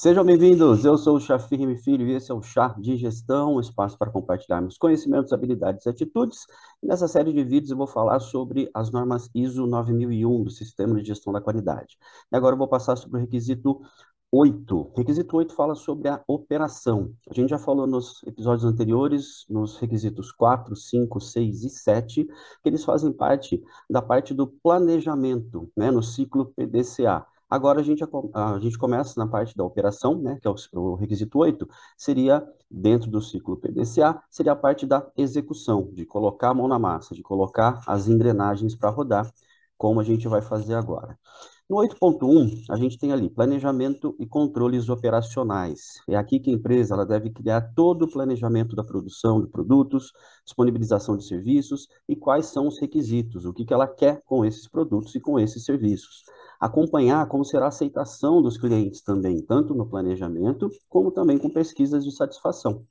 Sejam bem-vindos, eu sou o Chafir Filho e esse é o Chá de Gestão, um espaço para compartilharmos conhecimentos, habilidades e atitudes. Nessa série de vídeos eu vou falar sobre as normas ISO 9001 do Sistema de Gestão da Qualidade. E agora eu vou passar sobre o requisito 8. Requisito 8 fala sobre a operação. A gente já falou nos episódios anteriores, nos requisitos 4, 5, 6 e 7, que eles fazem parte da parte do planejamento, né, no ciclo PDCA. Agora a gente, a, a gente começa na parte da operação, né, que é o, o, requisito 8, seria, dentro do ciclo PDCA, seria a parte da execução, de colocar a mão na massa, de colocar as engrenagens para rodar, como a gente vai fazer agora. No 8.1, a gente tem ali planejamento e controles operacionais. É aqui que a empresa ela deve criar todo o planejamento da produção de produtos, disponibilização de serviços e quais são os requisitos, o que, que ela quer com esses produtos e com esses serviços acompanhar como será a aceitação dos clientes também, tanto no planejamento, como também com pesquisas de satisfação.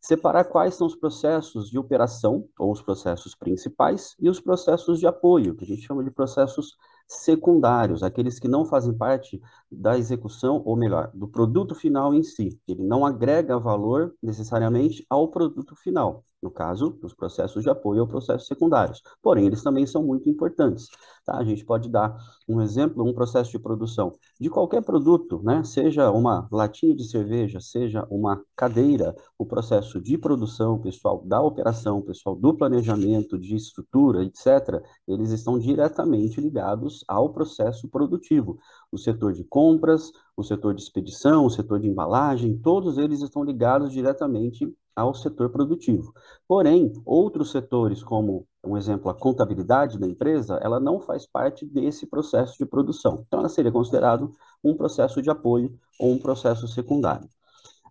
Separar quais são os processos de operação, ou os processos principais, e os processos de apoio, que a gente chama de processos secundários, aqueles que não fazem parte da execução, ou melhor, do produto final em si. Ele não agrega valor necessariamente ao produto final no caso, os processos de apoio ou processos secundários. Porém, eles também são muito importantes. Tá? A gente pode dar um exemplo, um processo de produção de qualquer produto, né? seja uma latinha de cerveja, seja uma cadeira, o processo de produção, pessoal da operação, pessoal do planejamento, de estrutura, etc., eles estão diretamente ligados ao processo produtivo. O setor de compras, o setor de expedição, o setor de embalagem, todos eles estão ligados diretamente ao setor produtivo. Porém, outros setores, como um exemplo, a contabilidade da empresa, ela não faz parte desse processo de produção. Então, ela seria considerado um processo de apoio ou um processo secundário.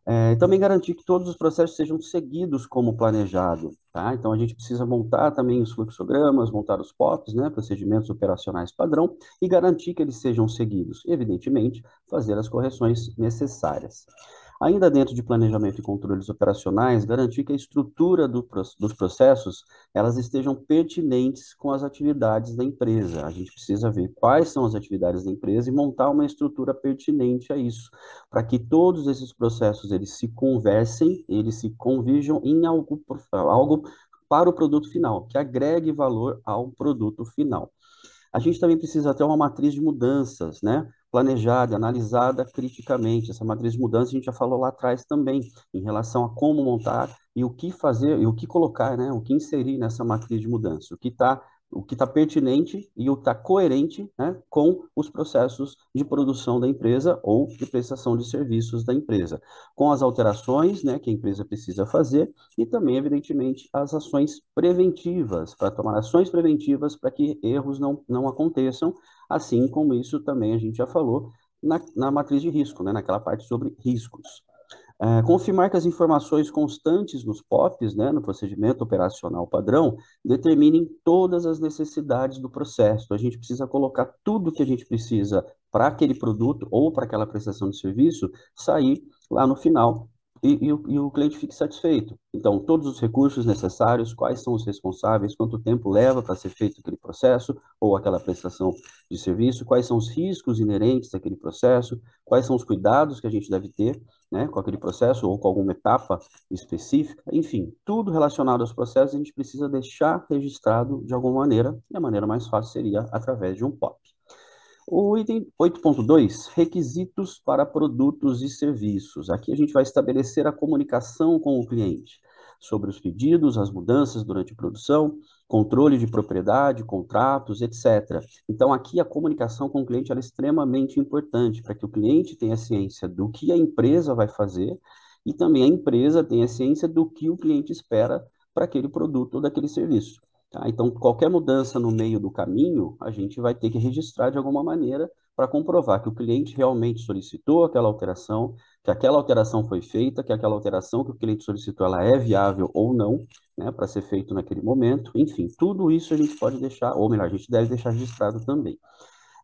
É, também garantir que todos os processos sejam seguidos como planejado, tá? Então, a gente precisa montar também os fluxogramas, montar os POPs, né, procedimentos operacionais padrão, e garantir que eles sejam seguidos. Evidentemente, fazer as correções necessárias. Ainda dentro de planejamento e controles operacionais, garantir que a estrutura do, dos processos elas estejam pertinentes com as atividades da empresa. A gente precisa ver quais são as atividades da empresa e montar uma estrutura pertinente a isso, para que todos esses processos eles se conversem, eles se convirjam em algo, algo para o produto final, que agregue valor ao produto final. A gente também precisa ter uma matriz de mudanças, né? Planejada, analisada criticamente. Essa matriz de mudança a gente já falou lá atrás também, em relação a como montar e o que fazer, e o que colocar, né? O que inserir nessa matriz de mudança, o que está o que está pertinente e o que está coerente né, com os processos de produção da empresa ou de prestação de serviços da empresa, com as alterações né, que a empresa precisa fazer e também, evidentemente, as ações preventivas, para tomar ações preventivas para que erros não, não aconteçam, assim como isso também a gente já falou na, na matriz de risco, né, naquela parte sobre riscos. É, confirmar que as informações constantes nos POPs, né, no procedimento operacional padrão, determinem todas as necessidades do processo. A gente precisa colocar tudo que a gente precisa para aquele produto ou para aquela prestação de serviço sair lá no final e, e, o, e, o, cliente fique satisfeito. Então, todos os recursos necessários, quais são os responsáveis, quanto tempo leva para ser feito aquele processo ou aquela prestação de serviço, quais são os riscos inerentes àquele processo, quais são os cuidados que a gente deve ter né, com aquele processo ou com alguma etapa específica, enfim, tudo relacionado aos processos a gente precisa deixar registrado de alguma maneira, e a maneira mais fácil seria através de um POP. O item 8.2, requisitos para produtos e serviços. Aqui a gente vai estabelecer a comunicação com o cliente sobre os pedidos, as mudanças durante a produção, controle de propriedade, contratos, etc. Então, aqui a comunicação com o cliente é extremamente importante para que o cliente tenha ciência do que a empresa vai fazer e também a empresa tenha ciência do que o cliente espera para aquele produto ou daquele serviço. Tá? Então, qualquer mudança no meio do caminho, a gente vai ter que registrar de alguma maneira para comprovar que o cliente realmente solicitou aquela alteração, que aquela alteração foi feita, que aquela alteração que o cliente solicitou ela é viável ou não, né, para ser feito naquele momento. Enfim, tudo isso a gente pode deixar, ou melhor, a gente deve deixar registrado também.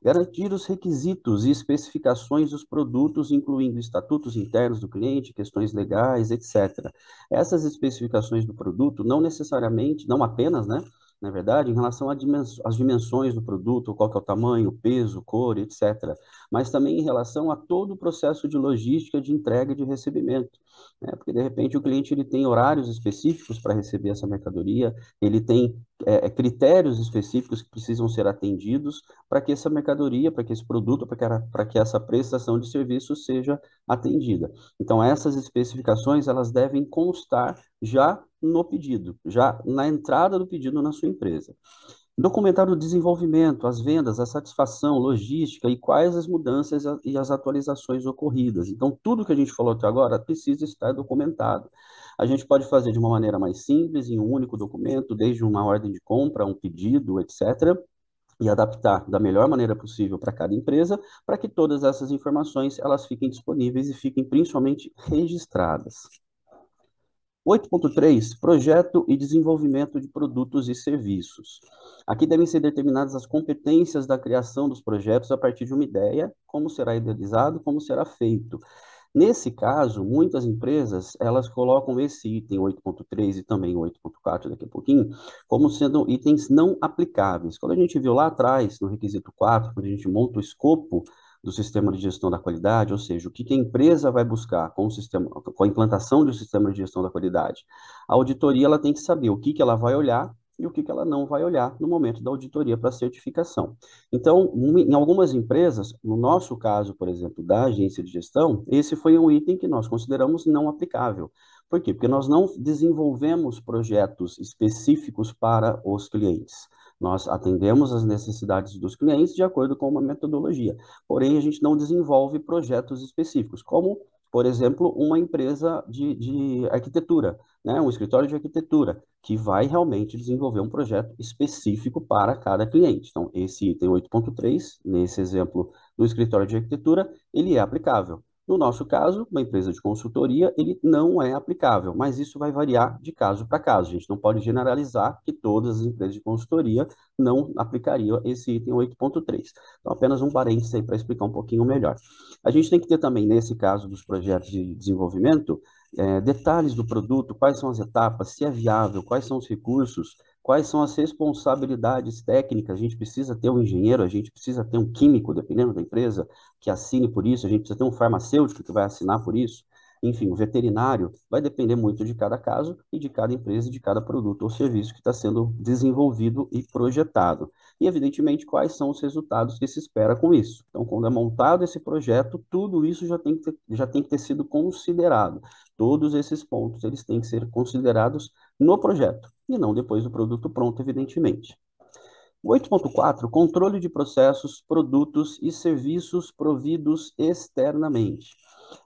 Garantir os requisitos e especificações dos produtos, incluindo estatutos internos do cliente, questões legais, etc. Essas especificações do produto não necessariamente, não apenas, né, na verdade, em relação às dimensões do produto, qual que é o tamanho, peso, cor, etc. Mas também em relação a todo o processo de logística de entrega e de recebimento. Né? Porque, de repente, o cliente ele tem horários específicos para receber essa mercadoria, ele tem é, critérios específicos que precisam ser atendidos para que essa mercadoria, para que esse produto, para que, que essa prestação de serviço seja atendida. Então, essas especificações, elas devem constar já no pedido, já na entrada do pedido na sua empresa. Documentar o desenvolvimento, as vendas, a satisfação, logística e quais as mudanças e as atualizações ocorridas. Então, tudo que a gente falou até agora precisa estar documentado. A gente pode fazer de uma maneira mais simples, em um único documento, desde uma ordem de compra, um pedido, etc., e adaptar da melhor maneira possível para cada empresa, para que todas essas informações elas fiquem disponíveis e fiquem principalmente registradas. 8.3, projeto e desenvolvimento de produtos e serviços. Aqui devem ser determinadas as competências da criação dos projetos a partir de uma ideia, como será idealizado, como será feito. Nesse caso, muitas empresas, elas colocam esse item 8.3 e também 8.4 daqui a pouquinho, como sendo itens não aplicáveis. Quando a gente viu lá atrás, no requisito 4, quando a gente monta o escopo do sistema de gestão da qualidade, ou seja, o que, a empresa vai buscar com o sistema, com a implantação do sistema de gestão da qualidade. A auditoria ela tem que saber o que, que ela vai olhar e o que, que ela não vai olhar no momento da auditoria para certificação. Então, em algumas empresas, no nosso caso, por exemplo, da agência de gestão, esse foi um item que nós consideramos não aplicável. Por quê? Porque nós não desenvolvemos projetos específicos para os clientes. Nós atendemos as necessidades dos clientes de acordo com uma metodologia. Porém, a gente não desenvolve projetos específicos, como, por exemplo, uma empresa de, de arquitetura, né? um escritório de arquitetura, que vai realmente desenvolver um projeto específico para cada cliente. Então, esse item 8.3, nesse exemplo do escritório de arquitetura, ele é aplicável. No nosso caso, uma empresa de consultoria, ele não é aplicável, mas isso vai variar de caso para caso. A gente não pode generalizar que todas as empresas de consultoria não aplicariam esse item 8.3. Então, apenas um parênteses aí para explicar um pouquinho melhor. A gente tem que ter também, nesse caso dos projetos de desenvolvimento, é, detalhes do produto, quais são as etapas, se é viável, quais são os recursos, quais são as responsabilidades técnicas. A gente precisa ter um engenheiro, a gente precisa ter um químico, dependendo da empresa, que assine por isso, a gente precisa ter um farmacêutico que vai assinar por isso. Enfim, o veterinário vai depender muito de cada caso e de cada empresa de cada produto ou serviço que está sendo desenvolvido e projetado. E, evidentemente, quais são os resultados que se espera com isso. Então, quando é montado esse projeto, tudo isso já tem que ter, já tem que ter sido considerado. Todos esses pontos eles têm que ser considerados no projeto e não depois do produto pronto, evidentemente. 8.4, controle de processos, produtos e serviços providos externamente.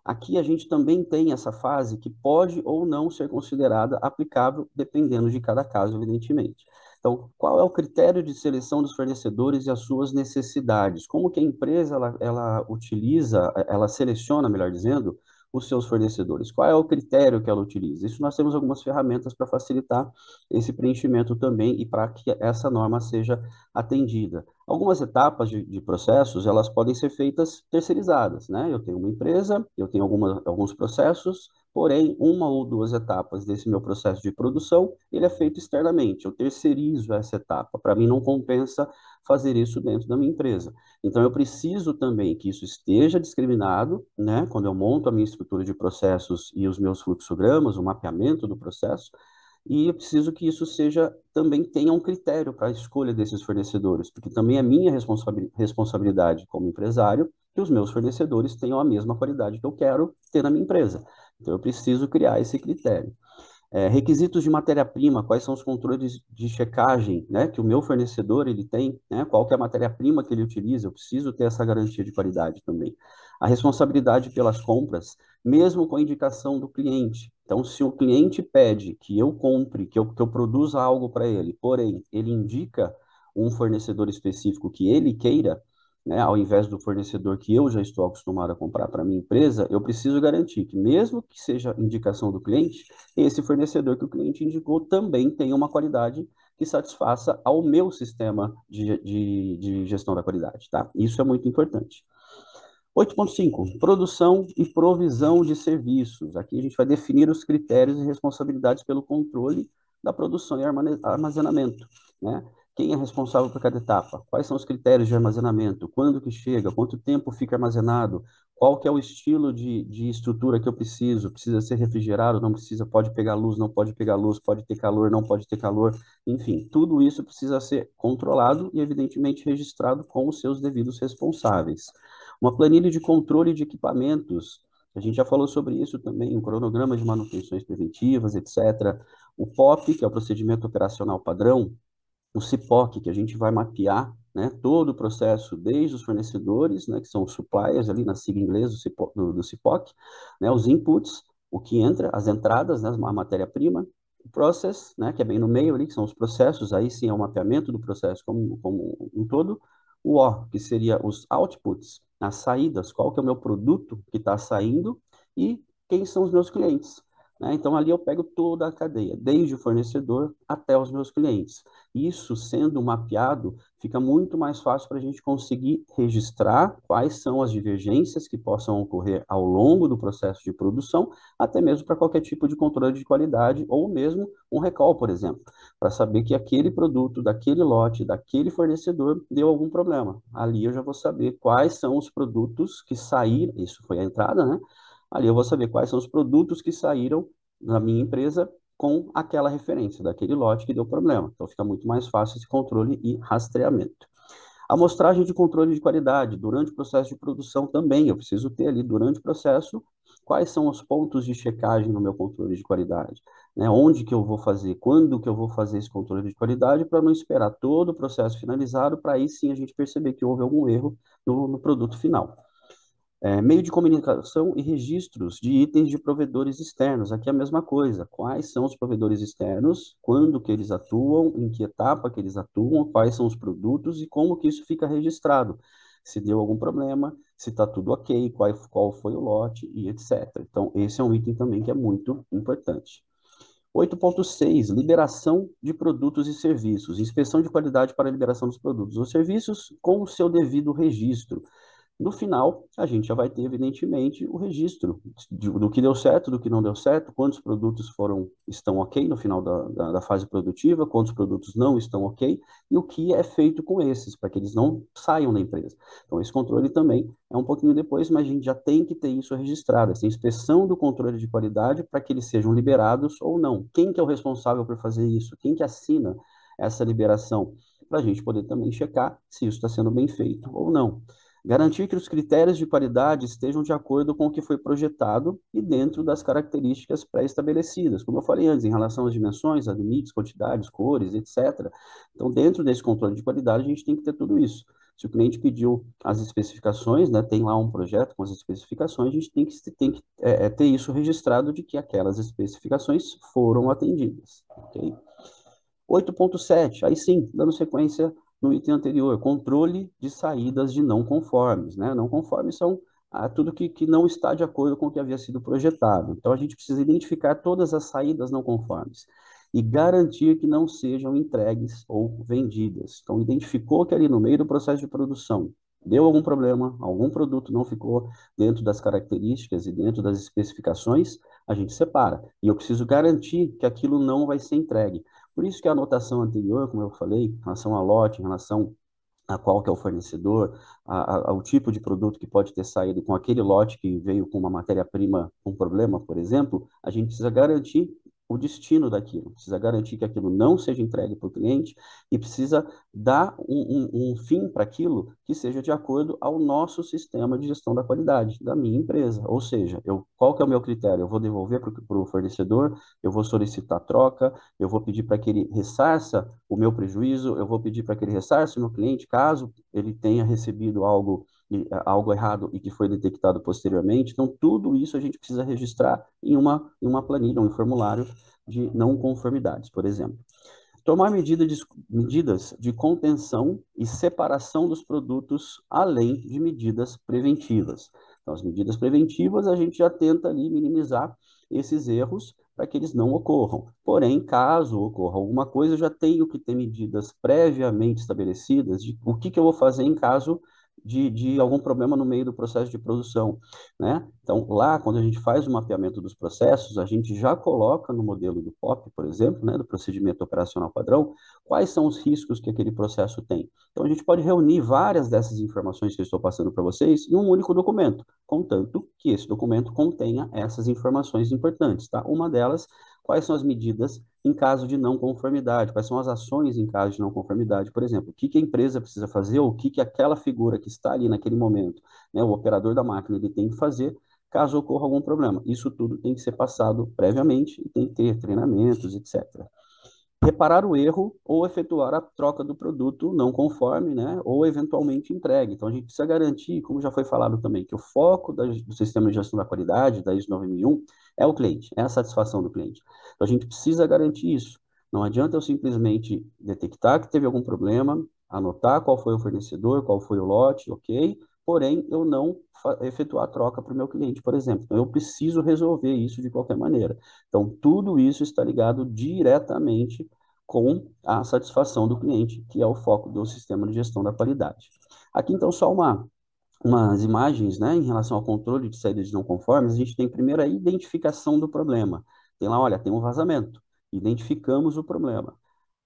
Aqui a gente também tem essa fase que pode ou não ser considerada aplicável, dependendo de cada caso, evidentemente. Então, qual é o critério de seleção dos fornecedores e as suas necessidades? Como que a empresa ela, ela utiliza, ela seleciona, melhor dizendo, os seus fornecedores? Qual é o critério que ela utiliza? Isso nós temos algumas ferramentas para facilitar esse preenchimento também e para que essa norma seja atendida. Algumas etapas de, de, processos, elas podem ser feitas terceirizadas, né? Eu tenho uma empresa, eu tenho alguma, alguns processos, porém, uma ou duas etapas desse meu processo de produção, ele é feito externamente, eu terceirizo essa etapa. Para mim, não compensa fazer isso dentro da minha empresa. Então, eu preciso também que isso esteja discriminado, né? Quando eu monto a minha estrutura de processos e os meus fluxogramas, o mapeamento do processo, e eu preciso que isso seja também tenha um critério para a escolha desses fornecedores, porque também é minha responsabilidade como empresário que os meus fornecedores tenham a mesma qualidade que eu quero ter na minha empresa. Então, eu preciso criar esse critério. É, requisitos de matéria-prima, quais são os controles de checagem né, que o meu fornecedor ele tem, né, qual que é a matéria-prima que ele utiliza, eu preciso ter essa garantia de qualidade também. A responsabilidade pelas compras, mesmo com a indicação do cliente. Então, se o cliente pede que eu compre, que eu, que eu produza algo para ele, porém, ele indica um fornecedor específico que ele queira, né, ao invés do fornecedor que eu já estou acostumado a comprar para minha empresa, eu preciso garantir que, mesmo que seja indicação do cliente, esse fornecedor que o cliente indicou também tenha uma qualidade que satisfaça ao meu sistema de, de, de gestão da qualidade, tá? Isso é muito importante. 8.5, produção e provisão de serviços. Aqui a gente vai definir os critérios e responsabilidades pelo controle da produção e armazenamento. né? Quem é responsável por cada etapa? Quais são os critérios de armazenamento? Quando que chega? Quanto tempo fica armazenado? Qual que é o estilo de, de estrutura que eu preciso? Precisa ser refrigerado? Não precisa? Pode pegar luz? Não pode pegar luz? Pode ter calor? Não pode ter calor? Enfim, tudo isso precisa ser controlado e, evidentemente, registrado com os seus devidos responsáveis. Uma planilha de controle de equipamentos. A gente já falou sobre isso também, um cronograma de manutenções preventivas, etc. O POP, que é o procedimento operacional padrão, o CIPOC, que a gente vai mapear né, todo o processo, desde os fornecedores, né, que são os suppliers, ali na sigla inglesa do CIPOC, do, do CIPOC né, os inputs, o que entra, as entradas, né, a matéria-prima, o process, né, que é bem no meio ali, que são os processos, aí sim é o mapeamento do processo como, como um todo, o O, que seria os outputs, as saídas, qual que é o meu produto que está saindo e quem são os meus clientes. Né? Então, ali eu pego toda a cadeia, desde o fornecedor até os meus clientes. Isso sendo mapeado, fica muito mais fácil para a gente conseguir registrar quais são as divergências que possam ocorrer ao longo do processo de produção, até mesmo para qualquer tipo de controle de qualidade, ou mesmo um recall, por exemplo, para saber que aquele produto, daquele lote, daquele fornecedor deu algum problema. Ali eu já vou saber quais são os produtos que saíram, isso foi a entrada, né? Ali eu vou saber quais são os produtos que saíram da minha empresa com aquela referência, daquele lote que deu problema. Então fica muito mais fácil esse controle e rastreamento. Amostragem de controle de qualidade durante o processo de produção também. Eu preciso ter ali durante o processo quais são os pontos de checagem no meu controle de qualidade, né? Onde que eu vou fazer, quando que eu vou fazer esse controle de qualidade para não esperar todo o processo finalizado para aí sim a gente perceber que houve algum erro no, no produto final. É, meio de comunicação e registros de itens de provedores externos. Aqui é a mesma coisa. Quais são os provedores externos, quando que eles atuam, em que etapa que eles atuam, quais são os produtos e como que isso fica registrado. Se deu algum problema, se está tudo ok, qual, qual foi o lote e etc. Então, esse é um item também que é muito importante. 8.6, liberação de produtos e serviços. Inspeção de qualidade para liberação dos produtos ou serviços com o seu devido registro. No final, a gente já vai ter, evidentemente, o registro do que deu certo, do que não deu certo, quantos produtos foram estão ok no final da, da, da, fase produtiva, quantos produtos não estão ok, e o que é feito com esses, para que eles não saiam da empresa. Então, esse controle também é um pouquinho depois, mas a gente já tem que ter isso registrado, essa inspeção do controle de qualidade para que eles sejam liberados ou não. Quem que é o responsável por fazer isso? Quem que assina essa liberação? Para a gente poder também checar se isso está sendo bem feito ou não. Garantir que os critérios de qualidade estejam de acordo com o que foi projetado e dentro das características pré-estabelecidas, como eu falei antes, em relação às dimensões, a limites, quantidades, cores, etc. Então, dentro desse controle de qualidade, a gente tem que ter tudo isso. Se o cliente pediu as especificações, né, tem lá um projeto com as especificações, a gente tem que, tem que é, é ter isso registrado de que aquelas especificações foram atendidas. Okay? 8.7, aí sim, dando sequência no item anterior, controle de saídas de não conformes. Né? Não conformes são ah, tudo que, que não está de acordo com o que havia sido projetado. Então, a gente precisa identificar todas as saídas não conformes e garantir que não sejam entregues ou vendidas. Então, identificou que ali no meio do processo de produção deu algum problema, algum produto não ficou dentro das características e dentro das especificações, a gente separa. E eu preciso garantir que aquilo não vai ser entregue. Por isso que a anotação anterior, como eu falei, em relação a lote, em relação a qual que é o fornecedor, a, a, ao tipo de produto que pode ter saído com aquele lote que veio com uma matéria-prima com problema, por exemplo, a gente precisa garantir o destino daquilo, precisa garantir que aquilo não seja entregue para o cliente e precisa dar um, um, um fim para aquilo que seja de acordo ao nosso sistema de gestão da qualidade da minha empresa. Ou seja, eu, qual que é o meu critério? Eu vou devolver para o fornecedor, eu vou solicitar troca, eu vou pedir para que ele ressarça o meu prejuízo, eu vou pedir para que ele ressarça o meu cliente, caso ele tenha recebido algo algo errado e que foi detectado posteriormente. Então, tudo isso a gente precisa registrar em uma, em uma planilha, um formulário de não conformidades, por exemplo. Tomar medida de, medidas de contenção e separação dos produtos, além de medidas preventivas. Então, as medidas preventivas, a gente já tenta ali minimizar esses erros para que eles não ocorram. Porém, caso ocorra alguma coisa, eu já tenho que ter medidas previamente estabelecidas de o que, que eu vou fazer em caso de, de algum problema no meio do processo de produção, né? Então, lá, quando a gente faz o mapeamento dos processos, a gente já coloca no modelo do POP, por exemplo, né, do procedimento operacional padrão, quais são os riscos que aquele processo tem. Então, a gente pode reunir várias dessas informações que eu estou passando para vocês em um único documento, contanto que esse documento contenha essas informações importantes, tá? Uma delas, quais são as medidas em caso de não conformidade, quais são as ações em caso de não conformidade, por exemplo, o que, que a empresa precisa fazer, ou o que, que aquela figura que está ali naquele momento, né, o operador da máquina, ele tem que fazer caso ocorra algum problema. Isso tudo tem que ser passado previamente e tem que ter treinamentos, etc reparar o erro ou efetuar a troca do produto não conforme, né, ou eventualmente entregue. Então, a gente precisa garantir, como já foi falado também, que o foco da, do sistema de gestão da qualidade, da ISO 9001, é o cliente, é a satisfação do cliente. Então, a gente precisa garantir isso. Não adianta eu simplesmente detectar que teve algum problema, anotar qual foi o fornecedor, qual foi o lote, ok, porém eu não efetuar a troca para o meu cliente, por exemplo. Então, eu preciso resolver isso de qualquer maneira. Então, tudo isso está ligado diretamente com a satisfação do cliente, que é o foco do sistema de gestão da qualidade. Aqui, então, só uma, umas imagens né, em relação ao controle de saídas não conformes. A gente tem primeiro a identificação do problema. Tem lá, olha, tem um vazamento. Identificamos o problema.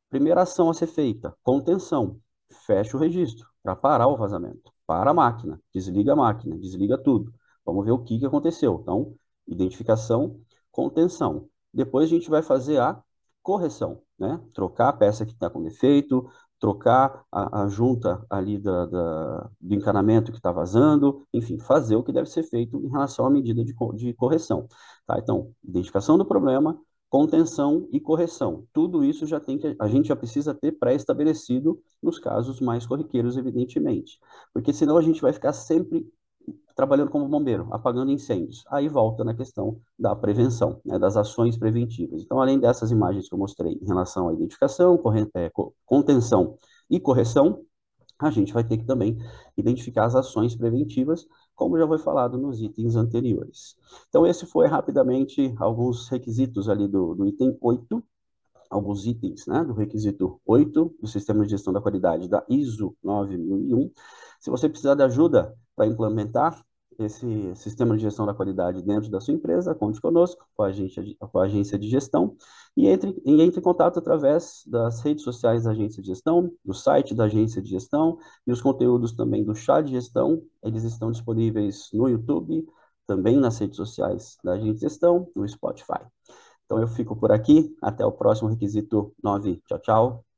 Primeira ação a ser feita, contenção. Fecha o registro para parar o vazamento para a máquina, desliga a máquina, desliga tudo. Vamos ver o que, que aconteceu. Então, identificação, contenção. Depois a gente vai fazer a correção, né? Trocar a peça que está com defeito, trocar a, a junta ali da, da, do encanamento que está vazando, enfim, fazer o que deve ser feito em relação à medida de, de correção. Tá? Então, identificação do problema, contenção e correção. Tudo isso já tem que a gente já precisa ter pré-estabelecido nos casos mais corriqueiros, evidentemente, porque senão a gente vai ficar sempre trabalhando como bombeiro, apagando incêndios. Aí volta na questão da prevenção, né, das ações preventivas. Então, além dessas imagens que eu mostrei em relação à identificação, é, contenção e correção, a gente vai ter que também identificar as ações preventivas como já foi falado nos itens anteriores. Então, esse foi rapidamente alguns requisitos ali do, do item 8, alguns itens né, do requisito 8 do Sistema de Gestão da Qualidade da ISO 9001. Se você precisar de ajuda para implementar esse sistema de gestão da qualidade dentro da sua empresa, conte conosco, com a agência de, com a agência de gestão, e entre, e entre em contato através das redes sociais da agência de gestão, do site da agência de gestão, e os conteúdos também do chá de gestão, eles estão disponíveis no YouTube, também nas redes sociais da agência de gestão, no Spotify. Então eu fico por aqui, até o próximo requisito 9. Tchau, tchau.